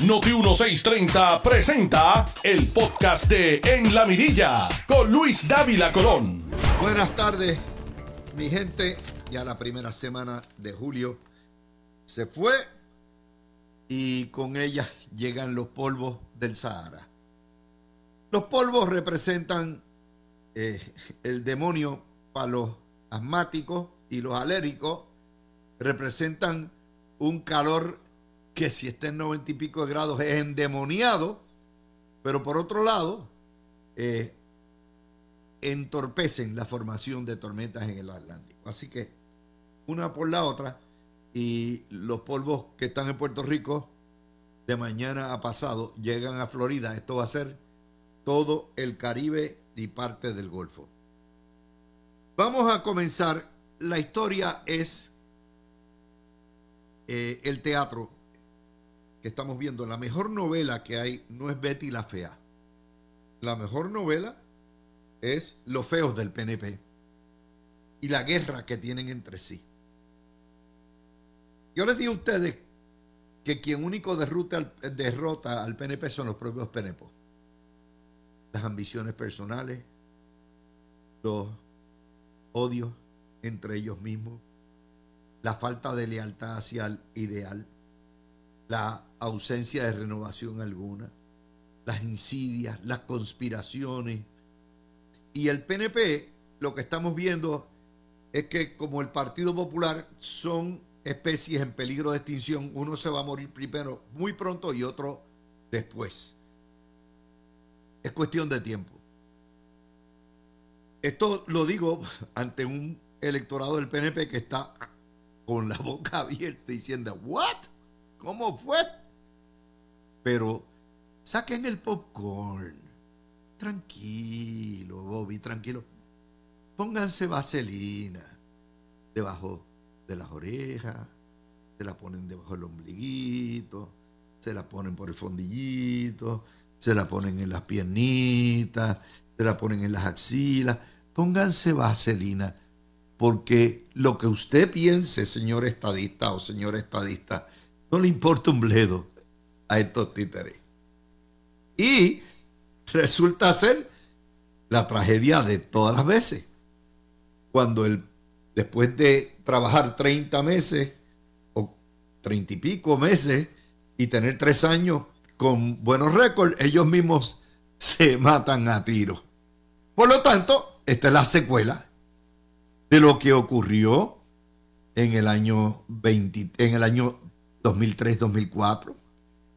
Noti 1630 presenta el podcast de En la Mirilla con Luis Dávila Colón. Buenas tardes, mi gente. Ya la primera semana de julio se fue y con ella llegan los polvos del Sahara. Los polvos representan eh, el demonio para los asmáticos y los alérgicos, representan un calor que si está en 90 y pico de grados es endemoniado, pero por otro lado, eh, entorpecen la formación de tormentas en el Atlántico. Así que una por la otra y los polvos que están en Puerto Rico de mañana a pasado llegan a Florida. Esto va a ser todo el Caribe y parte del Golfo. Vamos a comenzar. La historia es eh, el teatro que estamos viendo. La mejor novela que hay no es Betty la Fea. La mejor novela es Los Feos del PNP y la guerra que tienen entre sí. Yo les digo a ustedes que quien único al, derrota al PNP son los propios PNP. Las ambiciones personales, los odios entre ellos mismos, la falta de lealtad hacia el ideal, la ausencia de renovación alguna, las insidias, las conspiraciones. Y el PNP, lo que estamos viendo es que como el Partido Popular son especies en peligro de extinción, uno se va a morir primero muy pronto y otro después. Es cuestión de tiempo. Esto lo digo ante un electorado del PNP que está con la boca abierta diciendo, ¿what? ¿Cómo fue? Pero saquen el popcorn. Tranquilo, Bobby, tranquilo. Pónganse vaselina debajo de las orejas, se la ponen debajo del ombliguito, se la ponen por el fondillito, se la ponen en las piernitas, se la ponen en las axilas. Pónganse vaselina, porque lo que usted piense, señor estadista o señor estadista, no le importa un bledo a estos títeres. Y resulta ser la tragedia de todas las veces. Cuando el, después de trabajar 30 meses o 30 y pico meses y tener tres años con buenos récords, ellos mismos se matan a tiro. Por lo tanto, esta es la secuela de lo que ocurrió en el año 20, en el año 2003-2004.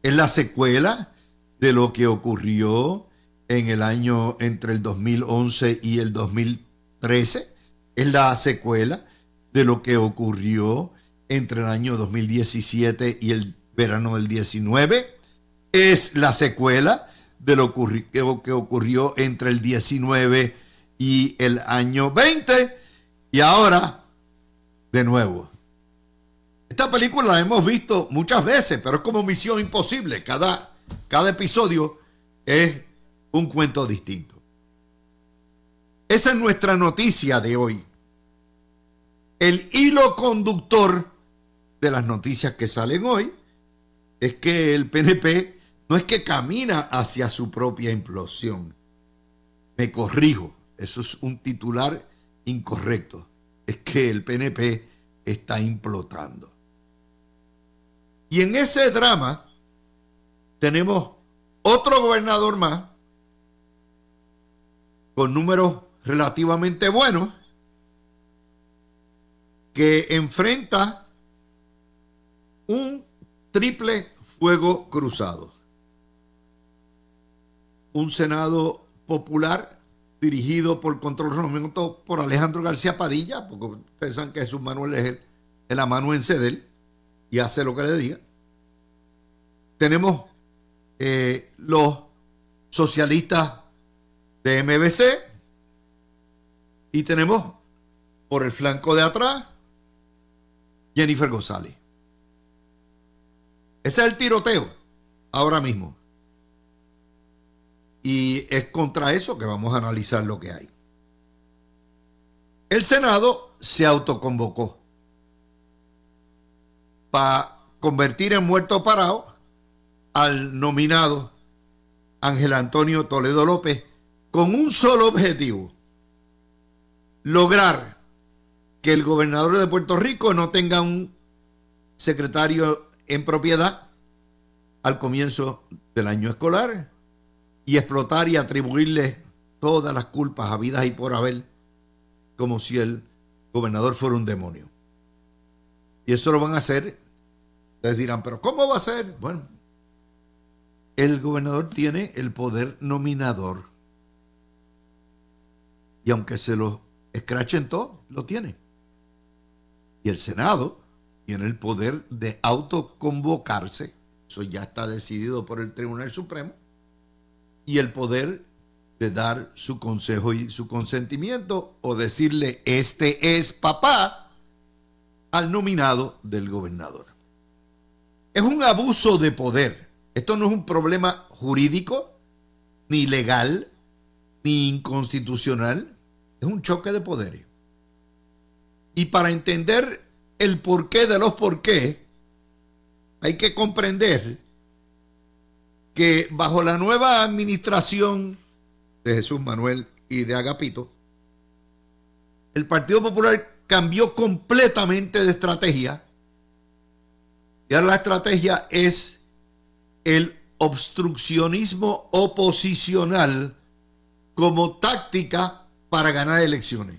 Es la secuela de lo que ocurrió en el año entre el 2011 y el 2013. Es la secuela de lo que ocurrió entre el año 2017 y el verano del 19. Es la secuela de lo que ocurrió entre el 19 y el año 20. Y ahora, de nuevo, esta película la hemos visto muchas veces, pero es como misión imposible. Cada, cada episodio es un cuento distinto. Esa es nuestra noticia de hoy. El hilo conductor de las noticias que salen hoy es que el PNP no es que camina hacia su propia implosión. Me corrijo, eso es un titular incorrecto. Es que el PNP está implotando. Y en ese drama tenemos otro gobernador más con números relativamente buenos que enfrenta un triple fuego cruzado. Un Senado popular dirigido por control remoto por Alejandro García Padilla, porque ustedes saben que Jesús Manuel es el, la mano en ceder y hace lo que le diga. Tenemos eh, los socialistas de MBC y tenemos por el flanco de atrás Jennifer González. Ese es el tiroteo ahora mismo. Y es contra eso que vamos a analizar lo que hay. El Senado se autoconvocó para convertir en muerto parado al nominado Ángel Antonio Toledo López con un solo objetivo, lograr que el gobernador de Puerto Rico no tenga un secretario en propiedad al comienzo del año escolar y explotar y atribuirle todas las culpas habidas y por haber como si el gobernador fuera un demonio. Y eso lo van a hacer. Les dirán, pero ¿cómo va a ser? Bueno, el gobernador tiene el poder nominador. Y aunque se lo escrachen todo, lo tiene. Y el Senado tiene el poder de autoconvocarse. Eso ya está decidido por el Tribunal Supremo. Y el poder de dar su consejo y su consentimiento o decirle, este es papá, al nominado del gobernador. Es un abuso de poder. Esto no es un problema jurídico, ni legal, ni inconstitucional. Es un choque de poderes. Y para entender el porqué de los por qué, hay que comprender que bajo la nueva administración de Jesús Manuel y de Agapito, el Partido Popular cambió completamente de estrategia. Y ahora la estrategia es el obstruccionismo oposicional como táctica para ganar elecciones.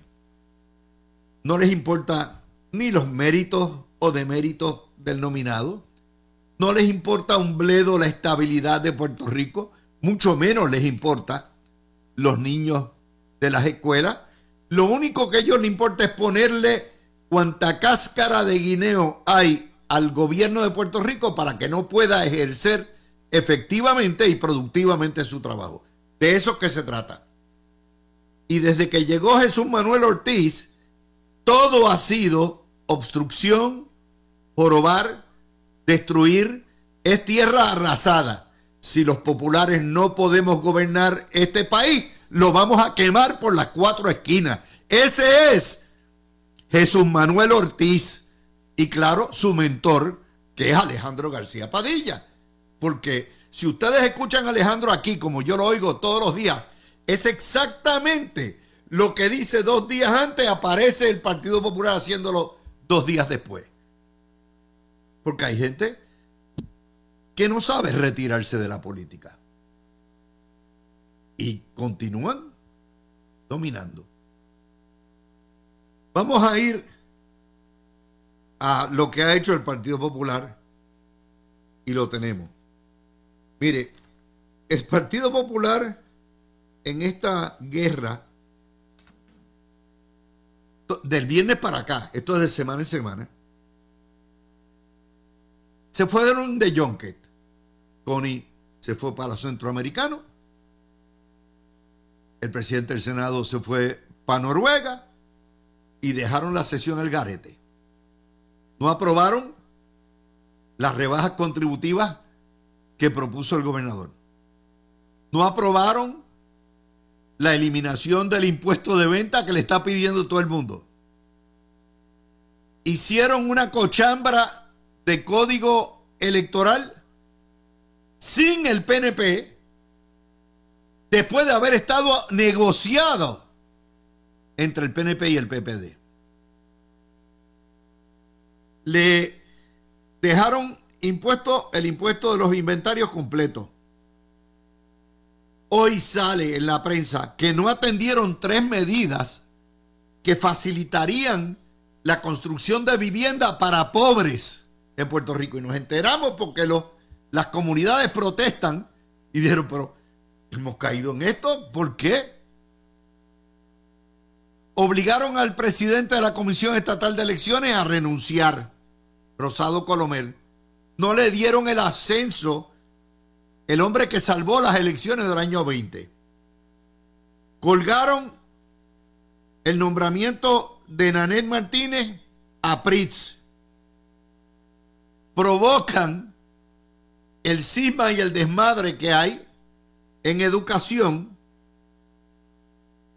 No les importa ni los méritos o deméritos del nominado. No les importa un bledo la estabilidad de Puerto Rico. Mucho menos les importa los niños de las escuelas. Lo único que a ellos les importa es ponerle cuanta cáscara de guineo hay al gobierno de Puerto Rico para que no pueda ejercer efectivamente y productivamente su trabajo. De eso que se trata. Y desde que llegó Jesús Manuel Ortiz, todo ha sido obstrucción, jorobar, destruir, es tierra arrasada si los populares no podemos gobernar este país, lo vamos a quemar por las cuatro esquinas. Ese es Jesús Manuel Ortiz y claro, su mentor, que es Alejandro García Padilla. Porque si ustedes escuchan a Alejandro aquí, como yo lo oigo todos los días, es exactamente lo que dice dos días antes, aparece el Partido Popular haciéndolo dos días después. Porque hay gente que no sabe retirarse de la política. Y continúan dominando. Vamos a ir a lo que ha hecho el Partido Popular y lo tenemos. Mire, el Partido Popular en esta guerra del viernes para acá, esto es de semana en semana, se fueron de Junket. Connie se fue para los centroamericanos. El presidente del Senado se fue para Noruega y dejaron la sesión al garete. No aprobaron las rebajas contributivas que propuso el gobernador. No aprobaron la eliminación del impuesto de venta que le está pidiendo todo el mundo. Hicieron una cochambra de código electoral sin el PNP, después de haber estado negociado entre el PNP y el PPD. Le dejaron impuesto el impuesto de los inventarios completos. Hoy sale en la prensa que no atendieron tres medidas que facilitarían la construcción de vivienda para pobres en Puerto Rico. Y nos enteramos porque las comunidades protestan y dijeron, pero hemos caído en esto, ¿por qué? Obligaron al presidente de la Comisión Estatal de Elecciones a renunciar, Rosado Colomel. No le dieron el ascenso, el hombre que salvó las elecciones del año 20. Colgaron el nombramiento de Nanet Martínez a Pritz. Provocan el cisma y el desmadre que hay en educación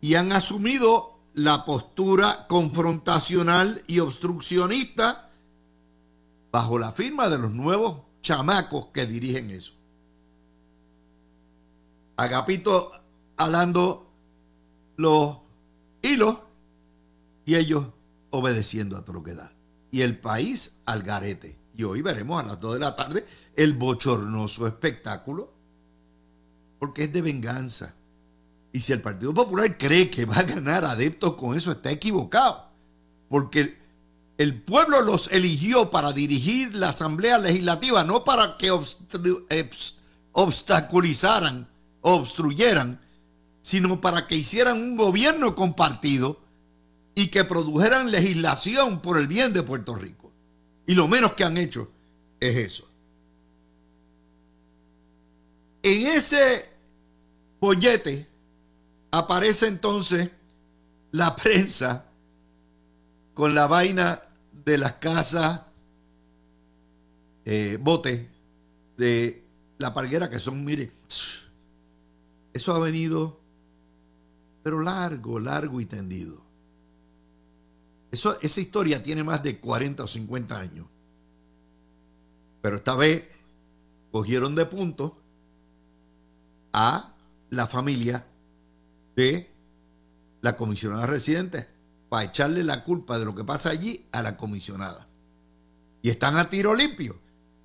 y han asumido la postura confrontacional y obstruccionista bajo la firma de los nuevos chamacos que dirigen eso. Agapito alando los hilos y ellos obedeciendo a todo lo que da. Y el país al garete. Y hoy veremos a las 2 de la tarde el bochornoso espectáculo, porque es de venganza. Y si el Partido Popular cree que va a ganar adeptos con eso, está equivocado. Porque el pueblo los eligió para dirigir la Asamblea Legislativa, no para que obstaculizaran, obstruyeran, sino para que hicieran un gobierno compartido y que produjeran legislación por el bien de Puerto Rico. Y lo menos que han hecho es eso. En ese bollete aparece entonces la prensa con la vaina de las casas eh, bote de la parguera que son, mire, eso ha venido, pero largo, largo y tendido. Eso, esa historia tiene más de 40 o 50 años. Pero esta vez cogieron de punto a la familia de la comisionada residente para echarle la culpa de lo que pasa allí a la comisionada. Y están a tiro limpio.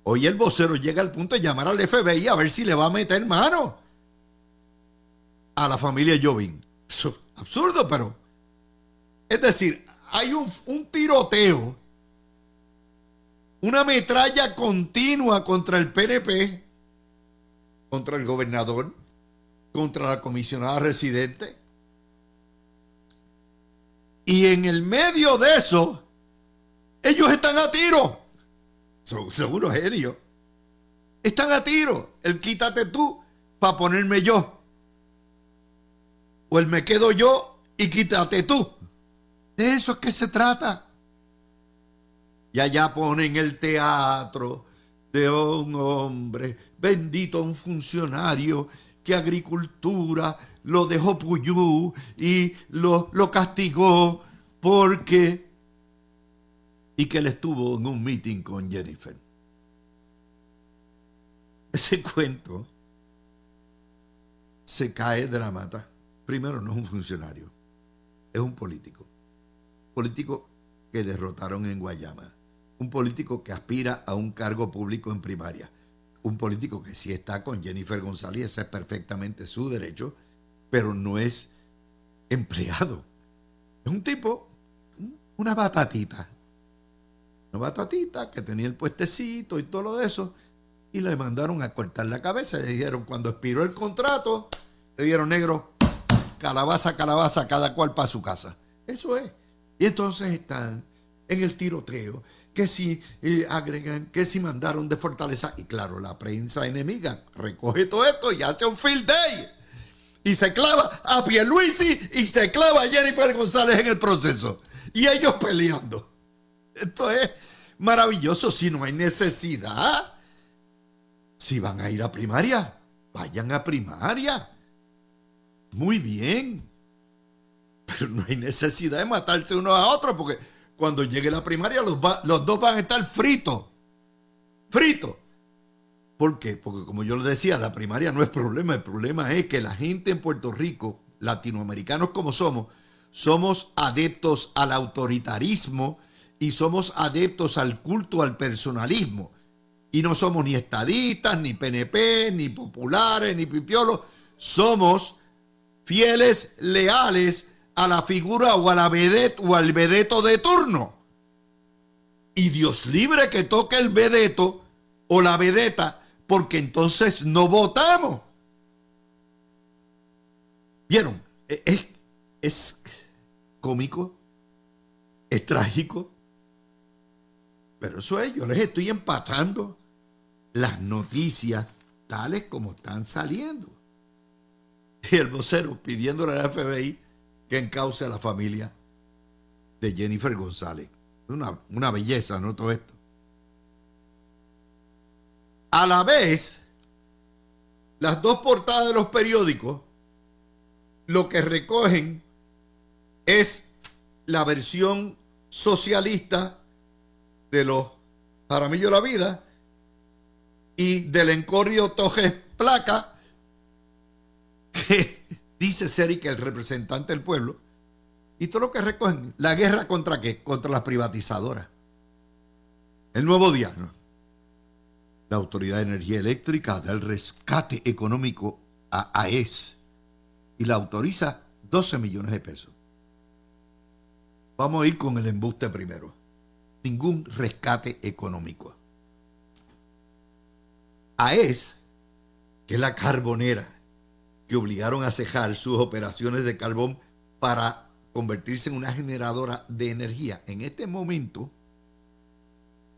Hoy el vocero llega al punto de llamar al FBI a ver si le va a meter mano a la familia Jovín. absurdo, pero. Es decir, hay un, un tiroteo, una metralla continua contra el PNP, contra el gobernador, contra la comisionada residente. Y en el medio de eso, ellos están a tiro. seguro genio. Están a tiro. El quítate tú para ponerme yo. O el me quedo yo y quítate tú. De eso es que se trata. Y allá ponen el teatro de un hombre, bendito un funcionario que agricultura lo dejó puyú y lo, lo castigó porque... Y que él estuvo en un meeting con Jennifer. Ese cuento se cae de la mata. Primero, no es un funcionario, es un político político que derrotaron en Guayama, un político que aspira a un cargo público en primaria, un político que sí está con Jennifer González, ese es perfectamente su derecho, pero no es empleado. Es un tipo, una batatita, una batatita que tenía el puestecito y todo lo de eso, y le mandaron a cortar la cabeza. Le dijeron, cuando expiró el contrato, le dieron negro, calabaza, calabaza, cada cual para su casa. Eso es. Y entonces están en el tiroteo, que si eh, agregan, que si mandaron de Fortaleza. Y claro, la prensa enemiga recoge todo esto y hace un field day. Y se clava a Pierluisi y se clava a Jennifer González en el proceso. Y ellos peleando. Esto es maravilloso. Si no hay necesidad, si van a ir a primaria, vayan a primaria. Muy bien. Pero no hay necesidad de matarse uno a otro porque cuando llegue la primaria los, los dos van a estar fritos. Fritos. ¿Por qué? Porque como yo les decía, la primaria no es problema. El problema es que la gente en Puerto Rico, latinoamericanos como somos, somos adeptos al autoritarismo y somos adeptos al culto al personalismo. Y no somos ni estadistas, ni PNP, ni populares, ni pipiolos. Somos fieles, leales a la figura o a la vedette o al vedeto de turno. Y Dios libre que toque el vedeto o la vedeta, porque entonces no votamos. ¿Vieron? E, es, es cómico, es trágico, pero eso es, yo les estoy empatando las noticias tales como están saliendo. Y el vocero pidiéndole al FBI que encauce a la familia de Jennifer González. Una, una belleza, ¿no? Todo esto. A la vez, las dos portadas de los periódicos lo que recogen es la versión socialista de los Paramillo la Vida y del Encorrio Tojes Placa que dice que el representante del pueblo, y todo lo que recogen, la guerra contra qué? Contra las privatizadoras. El nuevo día, La Autoridad de Energía Eléctrica da el rescate económico a AES y la autoriza 12 millones de pesos. Vamos a ir con el embuste primero. Ningún rescate económico. AES, que es la carbonera, que obligaron a cejar sus operaciones de carbón para convertirse en una generadora de energía. En este momento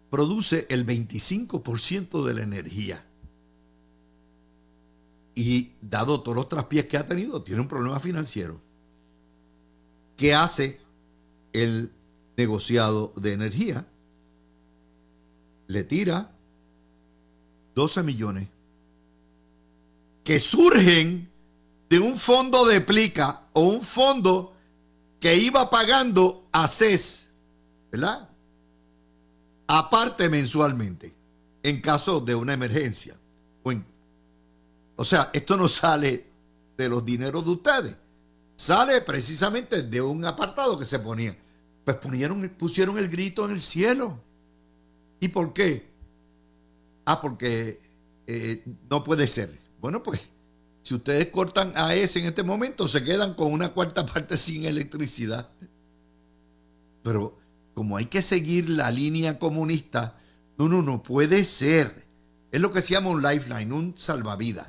produce el 25% de la energía. Y dado todos los traspiés que ha tenido, tiene un problema financiero. ¿Qué hace el negociado de energía? Le tira 12 millones que surgen de un fondo de plica o un fondo que iba pagando a CES, ¿verdad? Aparte mensualmente, en caso de una emergencia. O, sea, esto no sale de los dineros de ustedes, sale precisamente de un apartado que se ponía. Pues pusieron, el grito en el cielo. ¿Y por qué? Ah, porque eh, no puede ser. Bueno, pues si ustedes cortan a ese en este momento, se quedan con una cuarta parte sin electricidad. Pero como hay que seguir la línea comunista, no, no, no puede ser. Es lo que se llama un lifeline, un salvavidas.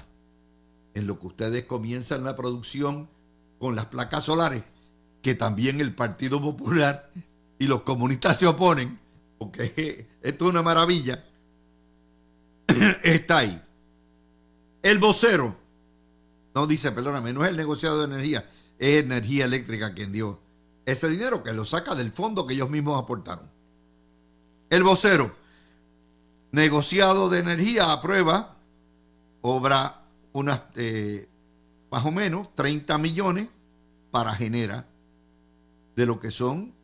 En lo que ustedes comienzan la producción con las placas solares, que también el Partido Popular y los comunistas se oponen, porque esto es una maravilla, está ahí. El vocero, no dice, perdóname, no es el negociado de energía, es energía eléctrica quien dio ese dinero que lo saca del fondo que ellos mismos aportaron. El vocero, negociado de energía, aprueba, obra unas, eh, más o menos, 30 millones para generar de lo que son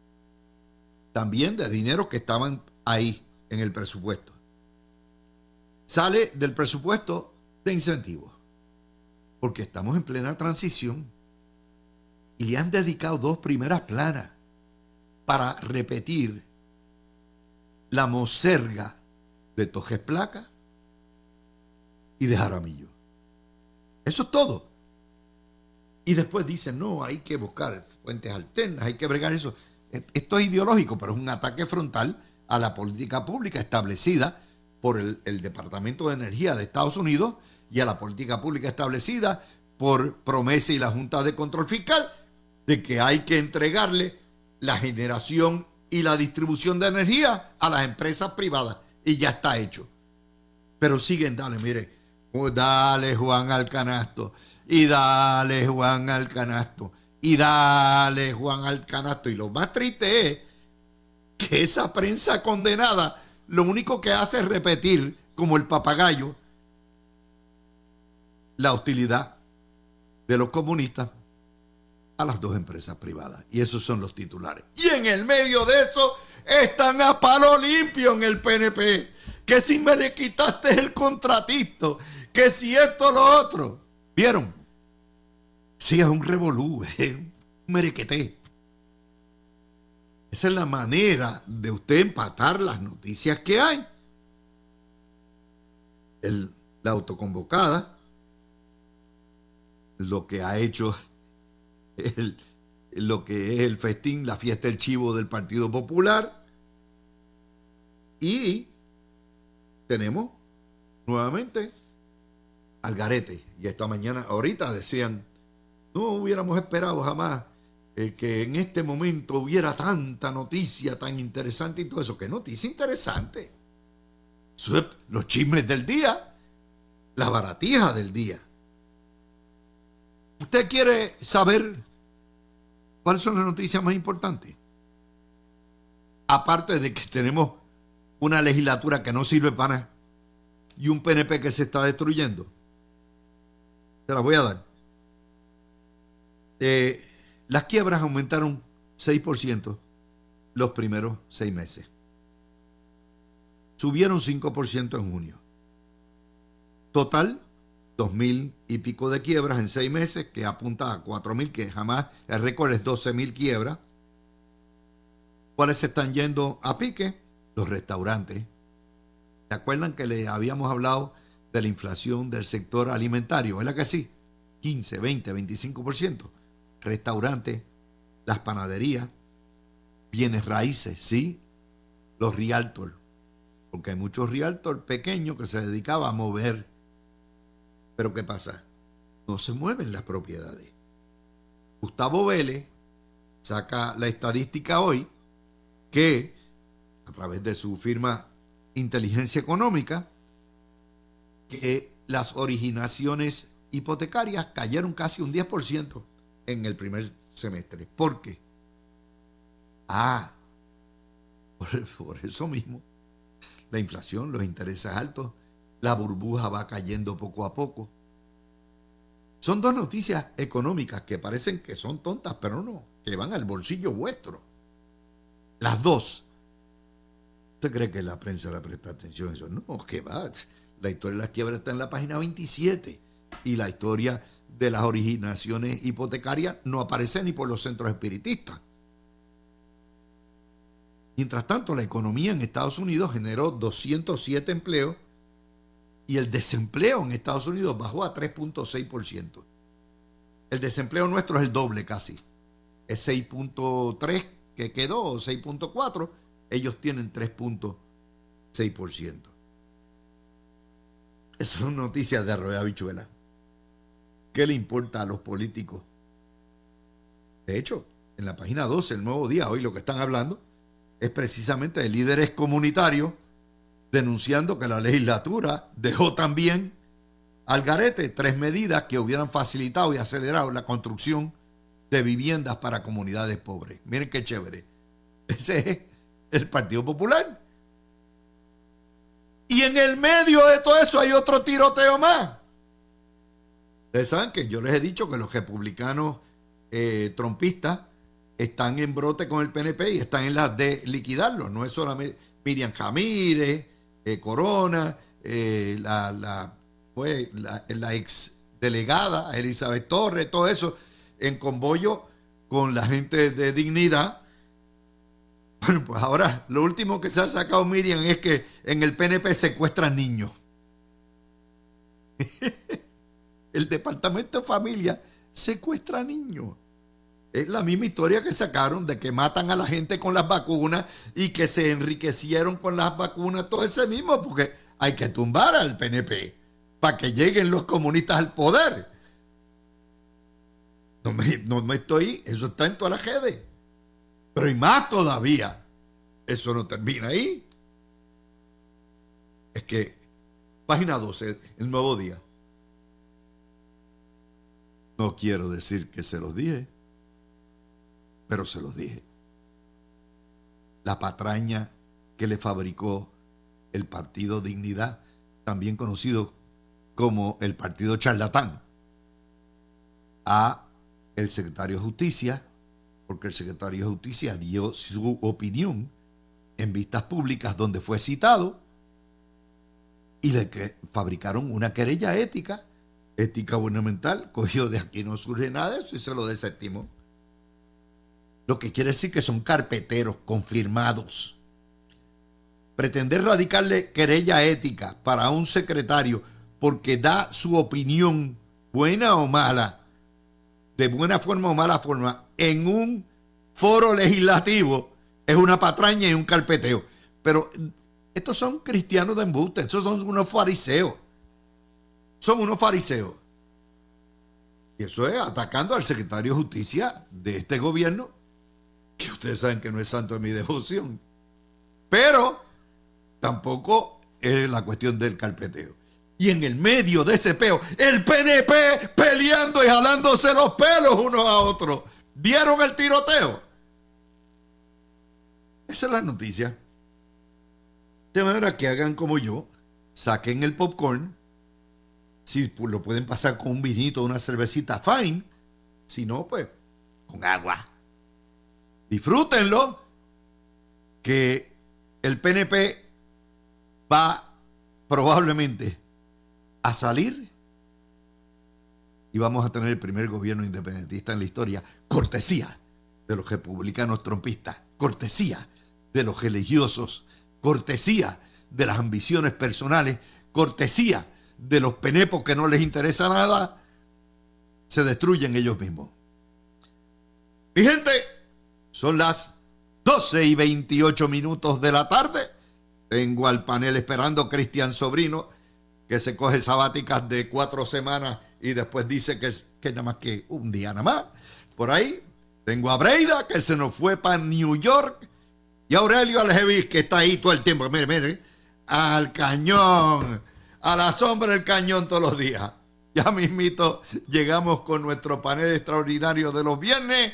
también de dinero que estaban ahí en el presupuesto. Sale del presupuesto de incentivos. Porque estamos en plena transición. Y le han dedicado dos primeras planas para repetir la moserga de Tojes Placa y de Jaramillo. Eso es todo. Y después dicen, no, hay que buscar fuentes alternas, hay que bregar eso. Esto es ideológico, pero es un ataque frontal a la política pública establecida por el, Departamento de Energía de Estados Unidos y a la política pública establecida por promesa y la Junta de Control Fiscal de que hay que entregarle la generación y la distribución de energía a las empresas privadas. Y ya está hecho. Pero siguen, dale, mire, oh, dale Juan al canasto, y dale Juan al canasto, y dale Juan al canasto. Y lo más triste es que esa prensa condenada lo único que hace es repetir, como el papagayo, la hostilidad de los comunistas a las dos empresas privadas. Y esos son los titulares. Y en el medio de eso están a palo limpio en el PNP. Que si me le quitaste el contratito, que si esto lo otro. ¿Vieron? Sí, es un revolú, es un merequeté. Esa es la manera de usted empatar las noticias que hay. la autoconvocada, lo que ha hecho lo que es el festín, la fiesta del chivo del Partido Popular. Y tenemos nuevamente al garete. Y esta mañana, ahorita decían, no hubiéramos esperado jamás eh, que en este momento hubiera tanta noticia tan interesante y todo eso. ¿Qué noticia interesante? los chismes del día, la baratija del día. ¿Usted quiere saber cuáles son las noticias más importantes? Aparte de que tenemos una legislatura que no sirve para nada y un PNP que se está destruyendo. Se las voy a dar. Eh, las quiebras aumentaron 6% los primeros seis meses. Subieron 5% en junio. Total, dos mil y pico de quiebras en seis meses, que apunta a cuatro mil, que jamás el récord es 12 mil quiebras. ¿Cuáles se están yendo a pique? Los restaurantes. ¿Se acuerdan que le habíamos hablado de la inflación del sector alimentario? ¿Verdad que sí? 15, 20, 25%. Restaurantes, las panaderías, bienes raíces, sí, los realtors, porque hay muchos realtors pequeños que se dedicaban a mover. Pero ¿qué pasa? No se mueven las propiedades. Gustavo Vélez saca la estadística hoy que a través de su firma Inteligencia Económica, que las originaciones hipotecarias cayeron casi un 10% en el primer semestre. ¿Por qué? Ah, por, eso mismo. La inflación, los intereses altos, la burbuja va cayendo poco a poco. Son dos noticias económicas que parecen que son tontas, pero no, que van al bolsillo vuestro. Las dos. ¿Usted cree que la prensa le presta atención a eso? No, que va. La historia de las quiebras está en la página 27 y la historia de las originaciones hipotecarias no aparece ni por los centros espiritistas. Mientras tanto, la economía en Estados Unidos generó 207 empleos y el desempleo en Estados Unidos bajó a 3.6%. El desempleo nuestro es el doble casi. Es 6.3 que quedó, 6.4. Ellos tienen 3.6%. Esas son noticias de Arroyo Bichuela. ¿Qué le importa a los políticos? De hecho, en la página 12, el nuevo día, hoy lo que están hablando es precisamente de líderes comunitarios denunciando que la legislatura dejó también al garete tres medidas que hubieran facilitado y acelerado la construcción de viviendas para comunidades pobres. Miren qué chévere. Ese es el Partido Popular. Y en el medio de todo eso hay otro tiroteo más. Ustedes saben que yo les he dicho que los republicanos eh, trompistas están en brote con el PNP y están en las de liquidarlo. No es solamente Miriam Jamírez, eh, Corona, eh, la, la, pues, la, ex delegada Elizabeth Torres, todo eso en convoyo con la gente de dignidad. Bueno, pues ahora lo último que se ha sacado Miriam es que en el PNP secuestran niños. el Departamento de Familia secuestra niños. Es la misma historia que sacaron de que matan a la gente con las vacunas y que se enriquecieron con las vacunas, todo ese mismo, porque hay que tumbar al PNP para que lleguen los comunistas al poder. No me, no me estoy, eso está en toda la redes. Pero hay más todavía. Eso no termina ahí. Es que, página 12, el nuevo día. No quiero decir que se los dije, pero se los dije. La patraña que le fabricó el Partido Dignidad, también conocido como el Partido Charlatán, a el secretario de Justicia, porque el secretario de Justicia dio su opinión en vistas públicas donde fue citado y le fabricaron una querella ética ética gubernamental, cogió de aquí no surge nada de eso y se lo desestimó. Lo que quiere decir que son carpeteros confirmados. Pretender radicarle querella ética para un secretario porque da su opinión, buena o mala, de buena forma o mala forma, en un foro legislativo, es una patraña y un carpeteo. Pero estos son cristianos de embuste, estos son unos fariseos son unos fariseos. Y eso es atacando al secretario de justicia de este gobierno, que ustedes saben que no es santo de mi devoción. Pero tampoco es la cuestión del carpeteo. Y en el medio de ese peo, el PNP peleando y jalándose los pelos unos a otros. ¿Vieron el tiroteo? Esa es la noticia. De manera que hagan como yo, saquen el popcorn, si lo pueden pasar con un vinito, una cervecita, fine. Si no, pues con agua. Disfrútenlo. Que el PNP va probablemente a salir y vamos a tener el primer gobierno independentista en la historia, cortesía de los republicanos trompistas, cortesía de los religiosos, cortesía de las ambiciones personales, cortesía de los penepos que no les interesa nada, se destruyen ellos mismos. Mi gente, son las 12 y 28 minutos de la tarde. Tengo al panel esperando Cristian Sobrino, que se coge sabáticas de cuatro semanas y después dice que es que nada más que un día nada más. Por ahí tengo a Breida, que se nos fue para New York. Y Aurelio Aljevis, que está ahí todo el tiempo. Mire, mire, al cañón, a la sombra del cañón todos los días. Ya mismito llegamos con nuestro panel extraordinario de los viernes.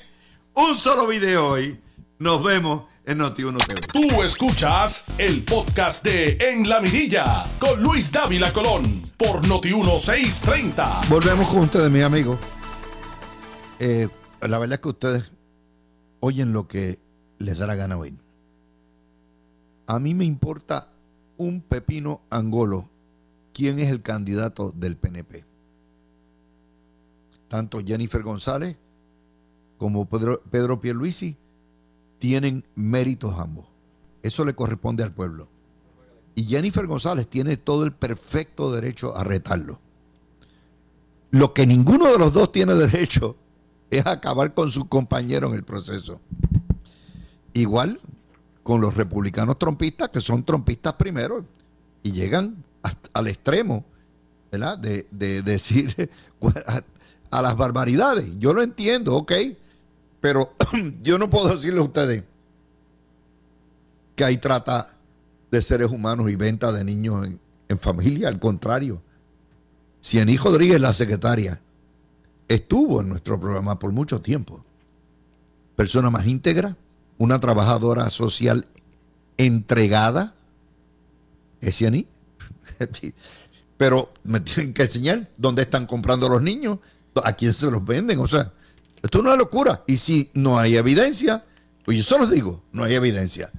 Un solo video hoy. Nos vemos en Noti1 TV. Tú escuchas el podcast de En la Mirilla con Luis Dávila Colón por Noti1 630. Volvemos con ustedes, mis amigos. Eh, la verdad es que ustedes oyen lo que les da la gana oír. A mí me importa un pepino angolo quién es el candidato del PNP. Tanto Jennifer González como Pedro, Pedro Pierluisi tienen méritos ambos. Eso le corresponde al pueblo. Y Jennifer González tiene todo el perfecto derecho a retarlo. Lo que ninguno de los dos tiene derecho es acabar con su compañero en el proceso. Igual con los republicanos trompistas, que son trompistas primero, y llegan al extremo. De, de decir a, a, las barbaridades. Yo lo entiendo, ok, pero yo no puedo decirle a ustedes que hay trata de seres humanos y venta de niños en, familia, al contrario. Si Ení Rodríguez, la secretaria, estuvo en nuestro programa por mucho tiempo, persona más íntegra, una trabajadora social entregada, es Cianí. Pero me tienen que enseñar dónde están comprando los niños, a quién se los venden. O sea, esto es una locura. Y si no hay evidencia, pues yo solo digo, no hay evidencia.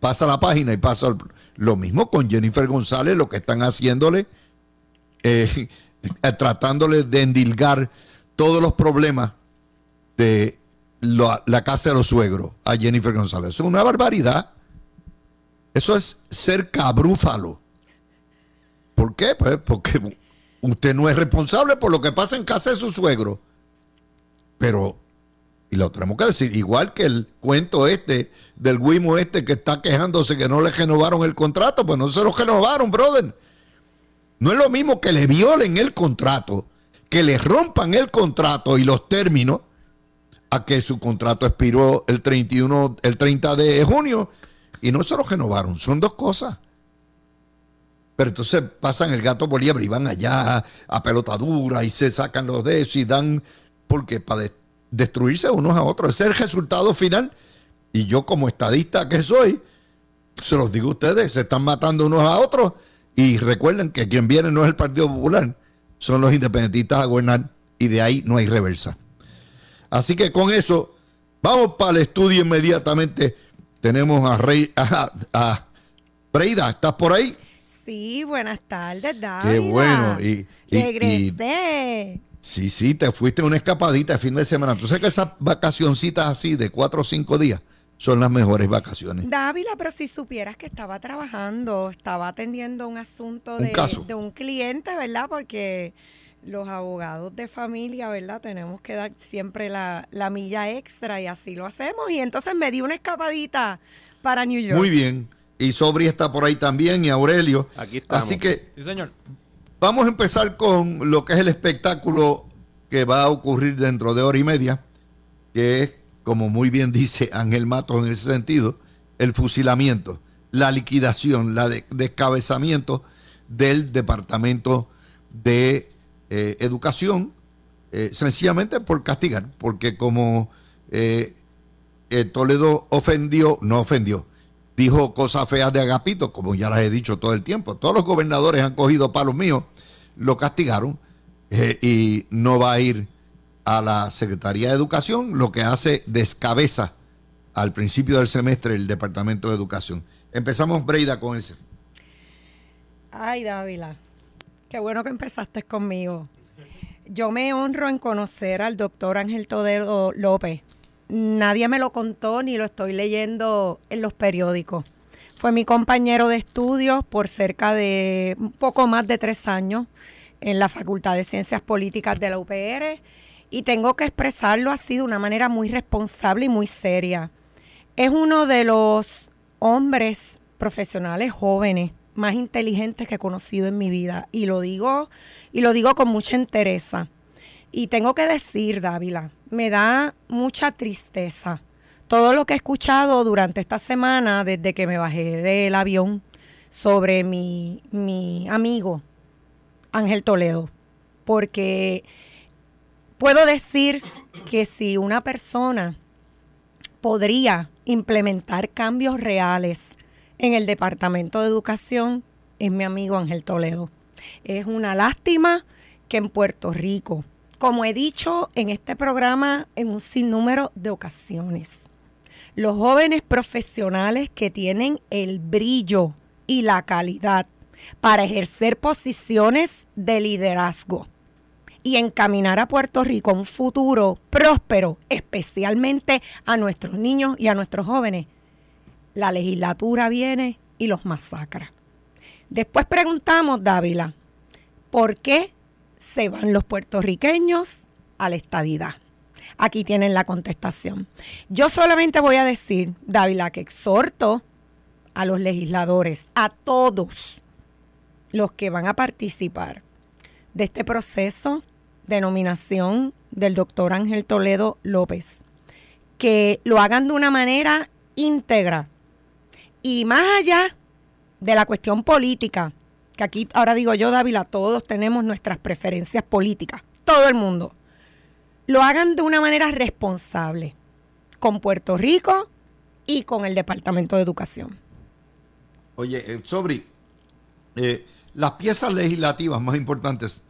Pasa la página y pasa lo mismo con Jennifer González, lo que están haciéndole, eh, tratándole de endilgar todos los problemas de la, la, casa de los suegros a Jennifer González. Eso es una barbaridad. Eso es ser cabrúfalo. ¿Por qué? Pues porque usted no es responsable por lo que pasa en casa de su suegro. Pero, y lo tenemos que decir, igual que el cuento este del Wimo este que está quejándose que no le renovaron el contrato, pues no se lo renovaron, brother. No es lo mismo que le violen el contrato, que le rompan el contrato y los términos a que su contrato expiró el 31, el 30 de junio y no se lo renovaron. Son dos cosas. Pero entonces pasan el gato por liebre y van allá a pelotadura y se sacan los de eso y dan, porque para de, destruirse unos a otros. Ese es el resultado final. Y yo como estadista que soy, se los digo a ustedes, se están matando unos a otros. Y recuerden que quien viene no es el Partido Popular, son los independentistas a gobernar y de ahí no hay reversa. Así que con eso, vamos para el estudio inmediatamente. Tenemos a Rey, a, a Breida, ¿estás por ahí? Sí, buenas tardes, David. Qué bueno. Y, y, Regresé. y- sí, sí, te fuiste una escapadita de fin de semana. Tú sabes que esas vacacioncitas así de cuatro o cinco días son las mejores vacaciones. Dávila, pero si supieras que estaba trabajando, estaba atendiendo un asunto Un de, caso. de un cliente, ¿verdad? Porque los abogados de familia, ¿verdad? Tenemos que dar siempre la, la milla extra y así lo hacemos. Y entonces me di una escapadita para New York. Muy bien. Y Sobri está por ahí también y Aurelio. Aquí estamos. Así que Sí, señor. Vamos a empezar con lo que es el espectáculo que va a ocurrir dentro de hora y media, que es, como muy bien dice Ángel Matos en ese sentido, el fusilamiento, la liquidación, la de- descabezamiento del Departamento de eh, Educación, eh, sencillamente por castigar, porque como eh, Toledo ofendió, no ofendió, dijo cosas feas de Agapito, como ya las he dicho todo el tiempo. Todos los gobernadores han cogido palos míos, lo castigaron eh, y no va a ir a la Secretaría de Educación, lo que hace descabeza al principio del semestre el Departamento de Educación. Empezamos, Breida, con ese. Ay, Dávila, qué bueno que empezaste conmigo. yo me honro en conocer al doctor Ángel Todero López. Nadie me lo contó ni lo estoy leyendo en los periódicos. Fue mi compañero de estudios por cerca de un poco más de tres años en la Facultad de Ciencias Políticas de la UPR y tengo que expresarlo así de una manera muy responsable y muy seria. Es uno de los hombres profesionales jóvenes más inteligentes que he conocido en mi vida y lo digo y lo digo con mucha entereza. Y tengo que decir, Dávila, me da mucha tristeza todo lo que he escuchado durante esta semana, desde que me bajé del avión, sobre mi, mi amigo Ángel Toledo, porque puedo decir que si una persona podría implementar cambios reales en el Departamento de Educación, es mi amigo Ángel Toledo. Es una lástima que en Puerto Rico, como he dicho en este programa en un sinnúmero de ocasiones, los jóvenes profesionales que tienen el brillo y la calidad para ejercer posiciones de liderazgo y encaminar a Puerto Rico un futuro próspero, especialmente a nuestros niños y a nuestros jóvenes, la legislatura viene y los masacra. Después preguntamos, Dávila, ¿por qué se van los puertorriqueños a la estadidad? Aquí tienen la contestación. Yo solamente voy a decir, Dávila, que exhorto a los legisladores, a todos los que van a participar de este proceso de nominación del doctor Ángel Toledo López, que lo hagan de una manera íntegra y más allá de la cuestión política, que aquí ahora digo yo, Dávila, todos tenemos nuestras preferencias políticas, todo el mundo lo hagan de una manera responsable con Puerto Rico y con el Departamento de Educación. Oye, eh, Sobri, eh, las piezas legislativas más importantes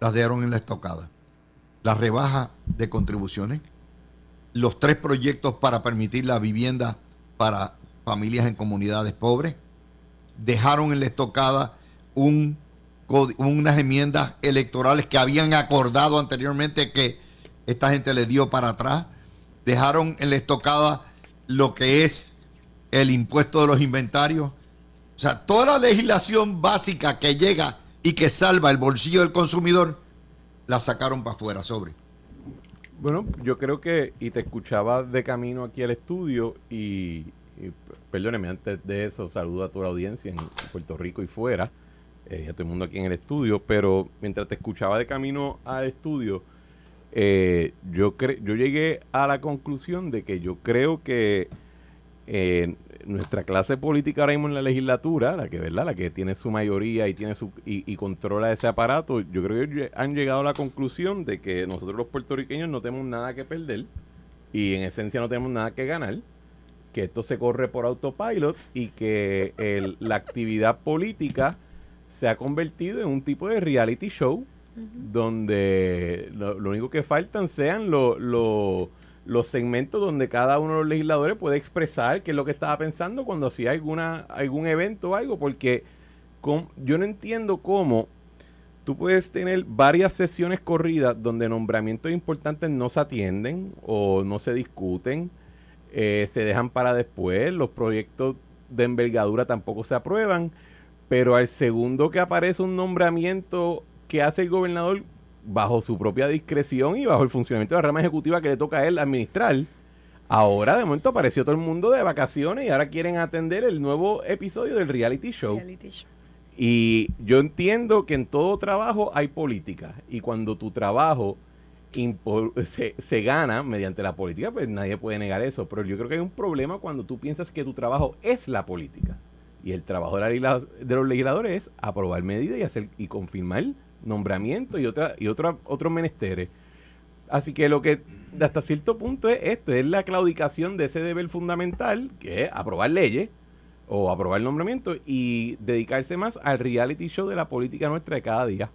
las dieron en la estocada. La rebaja de contribuciones, los tres proyectos para permitir la vivienda para familias en comunidades pobres, dejaron en la estocada un, unas enmiendas electorales que habían acordado anteriormente que esta gente le dio para atrás, dejaron en la estocada lo que es el impuesto de los inventarios. O sea, toda la legislación básica que llega y que salva el bolsillo del consumidor, la sacaron para afuera, sobre. Bueno, yo creo que, y te escuchaba de camino aquí al estudio, y, perdóneme, antes de eso, saludo a toda la audiencia en Puerto Rico y fuera, eh, a todo el mundo aquí en el estudio, pero mientras te escuchaba de camino al estudio, eh, yo, yo llegué a la conclusión de que yo creo que eh, nuestra clase política ahora mismo en la legislatura, la que verdad, la que tiene su mayoría y tiene su y, controla ese aparato, yo creo que han llegado a la conclusión de que nosotros los puertorriqueños no tenemos nada que perder y en esencia no tenemos nada que ganar, que esto se corre por autopilot y que la actividad política se ha convertido en un tipo de reality show donde lo, único que faltan sean los segmentos donde cada uno de los legisladores puede expresar qué es lo que estaba pensando cuando hacía alguna, algún evento o algo, porque yo no entiendo cómo tú puedes tener varias sesiones corridas donde nombramientos importantes no se atienden o no se discuten, eh, se dejan para después, los proyectos de envergadura tampoco se aprueban, pero al segundo que aparece un nombramiento que hace el gobernador bajo su propia discreción y bajo el funcionamiento de la rama ejecutiva que le toca a él administrar. Ahora de momento apareció todo el mundo de vacaciones y ahora quieren atender el nuevo episodio del reality show. Y yo entiendo que en todo trabajo hay política y cuando tu trabajo se, se, gana mediante la política, pues nadie puede negar eso. Pero yo creo que hay un problema cuando tú piensas que tu trabajo es la política. Y el trabajo de, de los legisladores es aprobar medidas y hacer y confirmar nombramiento y otra y otra, otros menesteres. Así que lo que hasta cierto punto es esto, es la claudicación de ese deber fundamental, que es aprobar leyes o aprobar el nombramiento y dedicarse más al reality show de la política nuestra de cada día.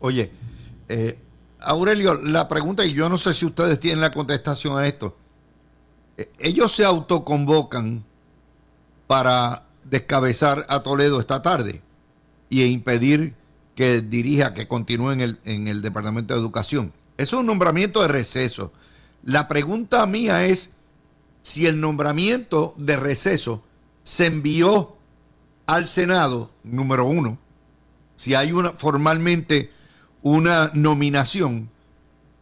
Oye, eh, Aurelio, la pregunta, y yo no sé si ustedes tienen la contestación a esto, eh, ellos se autoconvocan para descabezar a Toledo esta tarde y impedir que dirija, que continúe en el, en el Departamento de Educación. Es un nombramiento de receso. La pregunta mía es si el nombramiento de receso se envió al Senado, número uno, si hay una formalmente una nominación,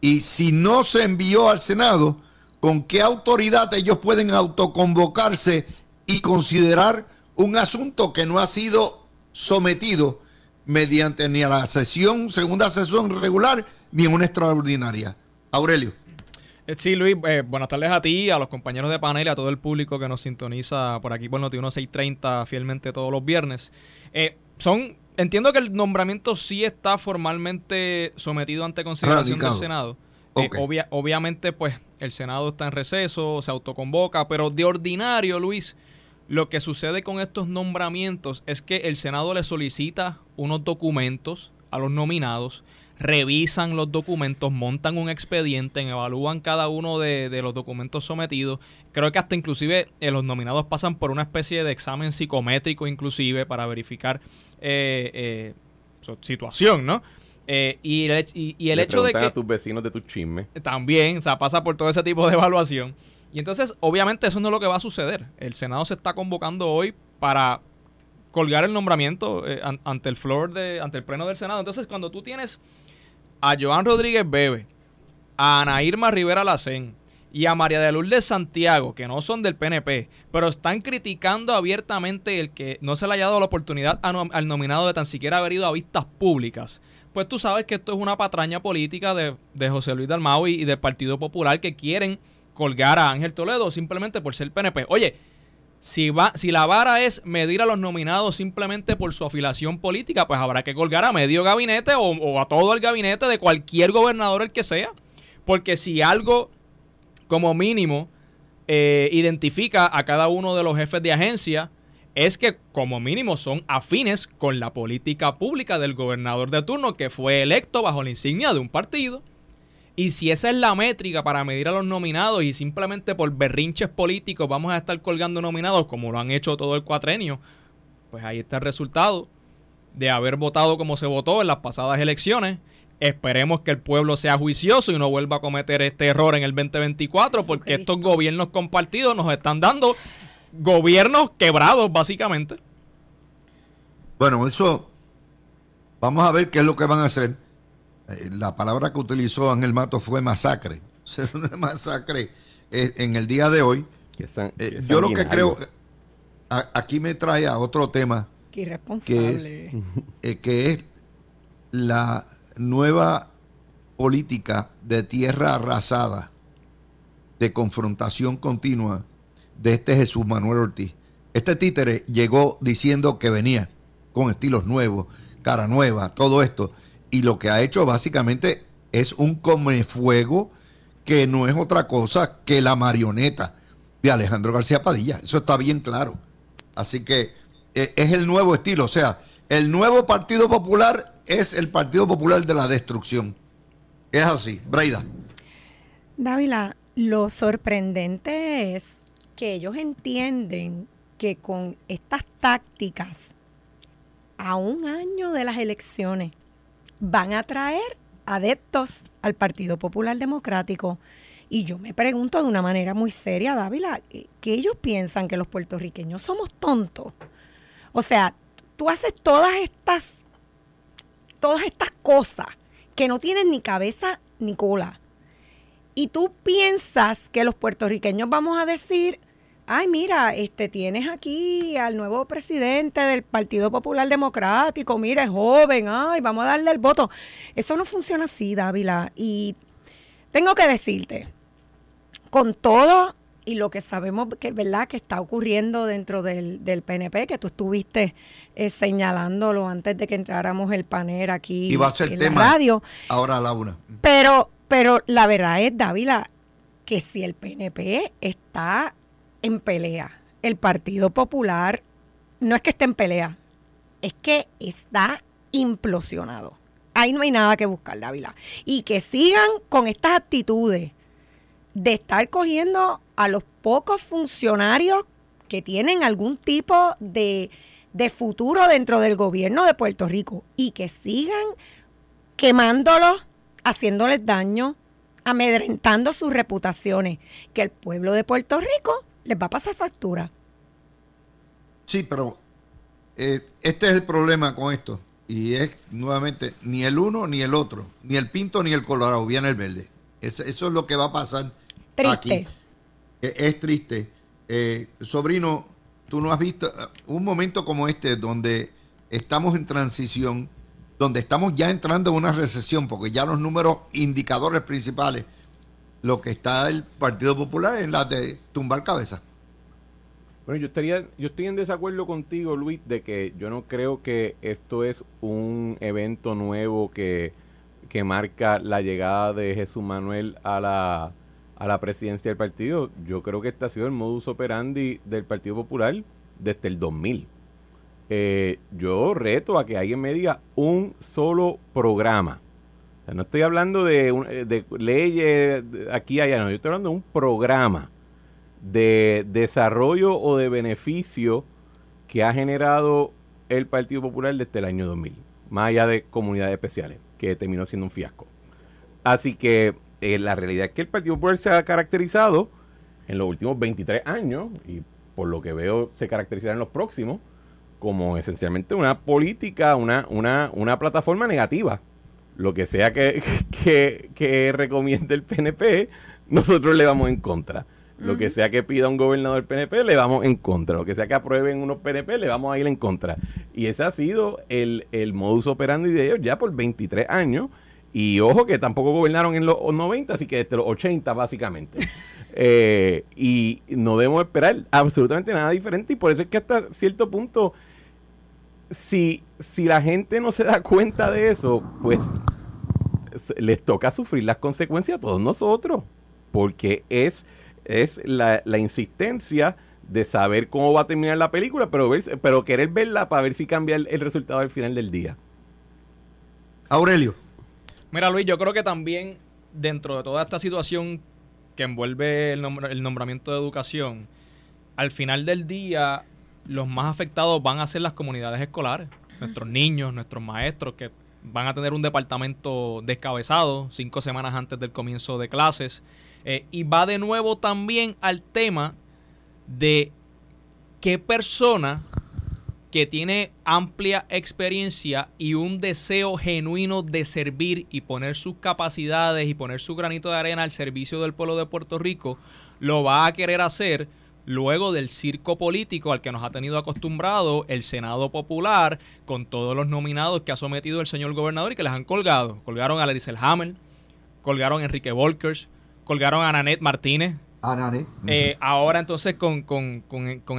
y si no se envió al Senado, ¿con qué autoridad ellos pueden autoconvocarse y considerar un asunto que no ha sido sometido mediante ni a la sesión, segunda sesión regular, ni en una extraordinaria? Aurelio. Eh, sí, Luis, eh, buenas tardes a ti, a los compañeros de panel y a todo el público que nos sintoniza por aquí por Noti 1630 fielmente todos los viernes. Eh, son, entiendo que el nombramiento sí está formalmente sometido ante consideración del Senado. obviamente, pues el Senado está en receso, se autoconvoca, pero de ordinario, Luis, lo que sucede con estos nombramientos es que el Senado le solicita unos documentos a los nominados revisan los documentos, montan un expediente, evalúan cada uno de, los documentos sometidos. Creo que hasta inclusive eh, los nominados pasan por una especie de examen psicométrico inclusive para verificar eh, eh, su situación, ¿no? y, el, hecho de que... a tus vecinos de tu chisme. También, o sea, pasa por todo ese tipo de evaluación. Y entonces, obviamente, eso no es lo que va a suceder. El Senado se está convocando hoy para colgar el nombramiento ante el floor de, ante el pleno del Senado. Entonces, cuando tú tienes a Joan Rodríguez Bebe, a Ana Irma Rivera Lacén y a María de Lourdes Santiago, que no son del PNP, pero están criticando abiertamente el que no se le haya dado la oportunidad al nominado de tan siquiera haber ido a vistas públicas. Pues tú sabes que esto es una patraña política de, José Luis Dalmau y del Partido Popular que quieren colgar a Ángel Toledo simplemente por ser PNP. Oye, si, va, si la vara es medir a los nominados simplemente por su afiliación política, pues habrá que colgar a medio gabinete o, a todo el gabinete de cualquier gobernador el que sea. Porque si algo como mínimo eh, identifica a cada uno de los jefes de agencia, es que como mínimo son afines con la política pública del gobernador de turno que fue electo bajo la insignia de un partido. Y si esa es la métrica para medir a los nominados y simplemente por berrinches políticos vamos a estar colgando nominados como lo han hecho todo el cuatrenio, pues ahí está el resultado de haber votado como se votó en las pasadas elecciones. Esperemos que el pueblo sea juicioso y no vuelva a cometer este error en el 2024 porque estos gobiernos compartidos nos están dando gobiernos quebrados básicamente. Bueno, eso vamos a ver qué es lo que van a hacer la palabra que utilizó Ángel Mato fue masacre. una masacre eh, en el día de hoy. Eh, yo lo que creo, aquí me trae a otro tema. Que es, que es la nueva política de tierra arrasada, de confrontación continua de este Jesús Manuel Ortiz. Este títere llegó diciendo que venía con estilos nuevos, cara nueva, todo esto y lo que ha hecho básicamente es un comefuego que no es otra cosa que la marioneta de Alejandro García Padilla. Eso está bien claro. Así que eh, es el nuevo estilo. O sea, el nuevo Partido Popular es el Partido Popular de la destrucción. Es así. Braida. Dávila, lo sorprendente es que ellos entienden que con estas tácticas, a un año de las elecciones, van a traer adeptos al Partido Popular Democrático. Y yo me pregunto de una manera muy seria, Dávila, que ellos piensan que los puertorriqueños somos tontos. O sea, tú haces todas estas, todas estas cosas que no tienen ni cabeza ni cola. Y tú piensas que los puertorriqueños vamos a decir, ay, mira, este tienes aquí al nuevo presidente del Partido Popular Democrático, mira, es joven, ay, vamos a darle el voto. Eso no funciona así, Dávila. Y tengo que decirte, con todo y lo que sabemos que verdad que está ocurriendo dentro del, PNP, que tú estuviste eh, señalándolo antes de que entráramos el panel aquí y va a ser en tema la radio. Ahora a la una. Pero, pero la verdad es, Dávila, que si el PNP está en pelea. El Partido Popular no es que esté en pelea, es que está implosionado. Ahí no hay nada que buscar, Dávila. Y que sigan con estas actitudes de estar cogiendo a los pocos funcionarios que tienen algún tipo de, de futuro dentro del gobierno de Puerto Rico y que sigan quemándolos, haciéndoles daño, amedrentando sus reputaciones, que el pueblo de Puerto Rico les va a pasar factura. Sí, pero eh, este es el problema con esto. Y es nuevamente ni el uno ni el otro, ni el pinto ni el colorado, viene el verde. eso es lo que va a pasar triste. aquí. es triste. Eh, sobrino, tú no has visto uh, un momento como este donde estamos en transición, donde estamos ya entrando en una recesión, porque ya los números indicadores principales, lo que está el Partido Popular es la de tumbar cabeza. Bueno, yo estaría, yo estoy en desacuerdo contigo, Luis, de que yo no creo que esto es un evento nuevo que, que marca la llegada de Jesús Manuel a la, a la presidencia del partido. Yo creo que este ha sido el modus operandi del Partido Popular desde el 2000. Eh, yo reto a que alguien me diga un solo programa. No estoy hablando de, de leyes aquí allá, no, yo estoy hablando de un programa de desarrollo o de beneficio que ha generado el Partido Popular desde el año 2000, más allá de comunidades especiales, que terminó siendo un fiasco. Así que eh, la realidad es que el Partido Popular se ha caracterizado en los últimos 23 años, y por lo que veo se caracterizará en los próximos, como esencialmente una política, una, una, una plataforma negativa. Lo que sea que, que, que recomiende el PNP, nosotros le vamos en contra. Lo que sea que pida un gobernador PNP, le vamos en contra. Lo que sea que aprueben unos PNP, le vamos a ir en contra. Y ese ha sido el, el modus operandi de ellos ya por 23 años. Y ojo que tampoco gobernaron en los 90, así que desde los 80 básicamente. Eh, y no debemos esperar absolutamente nada diferente. Y por eso es que hasta cierto punto, si, si la gente no se da cuenta de eso, pues les toca sufrir las consecuencias a todos nosotros. Porque es es la, insistencia de saber cómo va a terminar la película, pero, pero querer verla para ver si cambia el, resultado al final del día. Aurelio. Mira, Luis, yo creo que también dentro de toda esta situación que envuelve el, el nombramiento de educación, al final del día los más afectados van a ser las comunidades escolares, nuestros niños, nuestros maestros, que van a tener un departamento descabezado cinco semanas antes del comienzo de clases. Eh, y va de nuevo también al tema de qué persona que tiene amplia experiencia y un deseo genuino de servir y poner sus capacidades y poner su granito de arena al servicio del pueblo de Puerto Rico, lo va a querer hacer luego del circo político al que nos ha tenido acostumbrado el Senado Popular con todos los nominados que ha sometido el señor gobernador y que les han colgado. Colgaron a Larissa Hamel, colgaron a Enrique Volkers, colgaron a Nanette Martínez. A Nanette. Eh, ahora entonces con,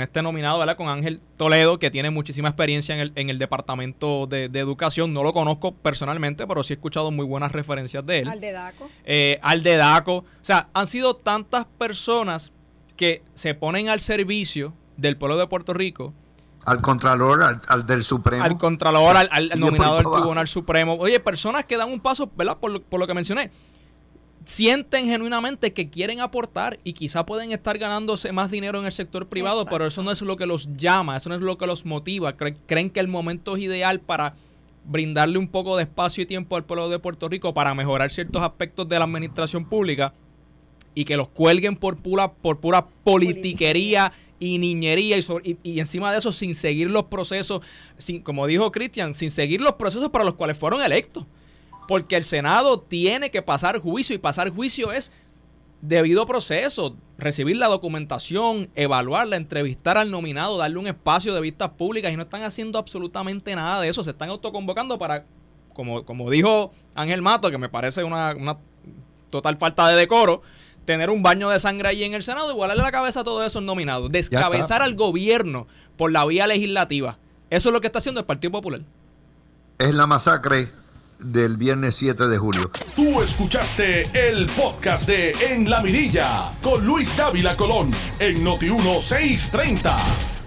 este nominado, ¿verdad? Con Ángel Toledo, que tiene muchísima experiencia en el, en el departamento de, educación. No lo conozco personalmente, pero sí he escuchado muy buenas referencias de él. Al de Daco. Eh, al de Daco. O sea, han sido tantas personas que se ponen al servicio del pueblo de Puerto Rico. Al Contralor, al, del Supremo. Al Contralor, al, nominado del Tribunal Supremo. Oye, personas que dan un paso, ¿verdad? Por, por lo que mencioné sienten genuinamente que quieren aportar y quizá pueden estar ganándose más dinero en el sector privado, pero eso no es lo que los llama, eso no es lo que los motiva. Creen que el momento es ideal para brindarle un poco de espacio y tiempo al pueblo de Puerto Rico para mejorar ciertos aspectos de la administración pública y que los cuelguen por pura, por pura politiquería y niñería y, y, encima de eso sin seguir los procesos, sin, como dijo Cristian, sin seguir los procesos para los cuales fueron electos. Porque el Senado tiene que pasar juicio y pasar juicio es debido proceso, recibir la documentación, evaluarla, entrevistar al nominado, darle un espacio de vistas públicas y no están haciendo absolutamente nada de eso, se están autoconvocando para, como, como dijo Ángel Mato, que me parece una, total falta de decoro, tener un baño de sangre allí en el Senado y volarle la cabeza a todos esos nominados, descabezar al gobierno por la vía legislativa. Eso es lo que está haciendo el Partido Popular. Es la masacre del viernes 7 de julio. Tú escuchaste el podcast de En la Mirilla con Luis Dávila Colón en Noti 1630.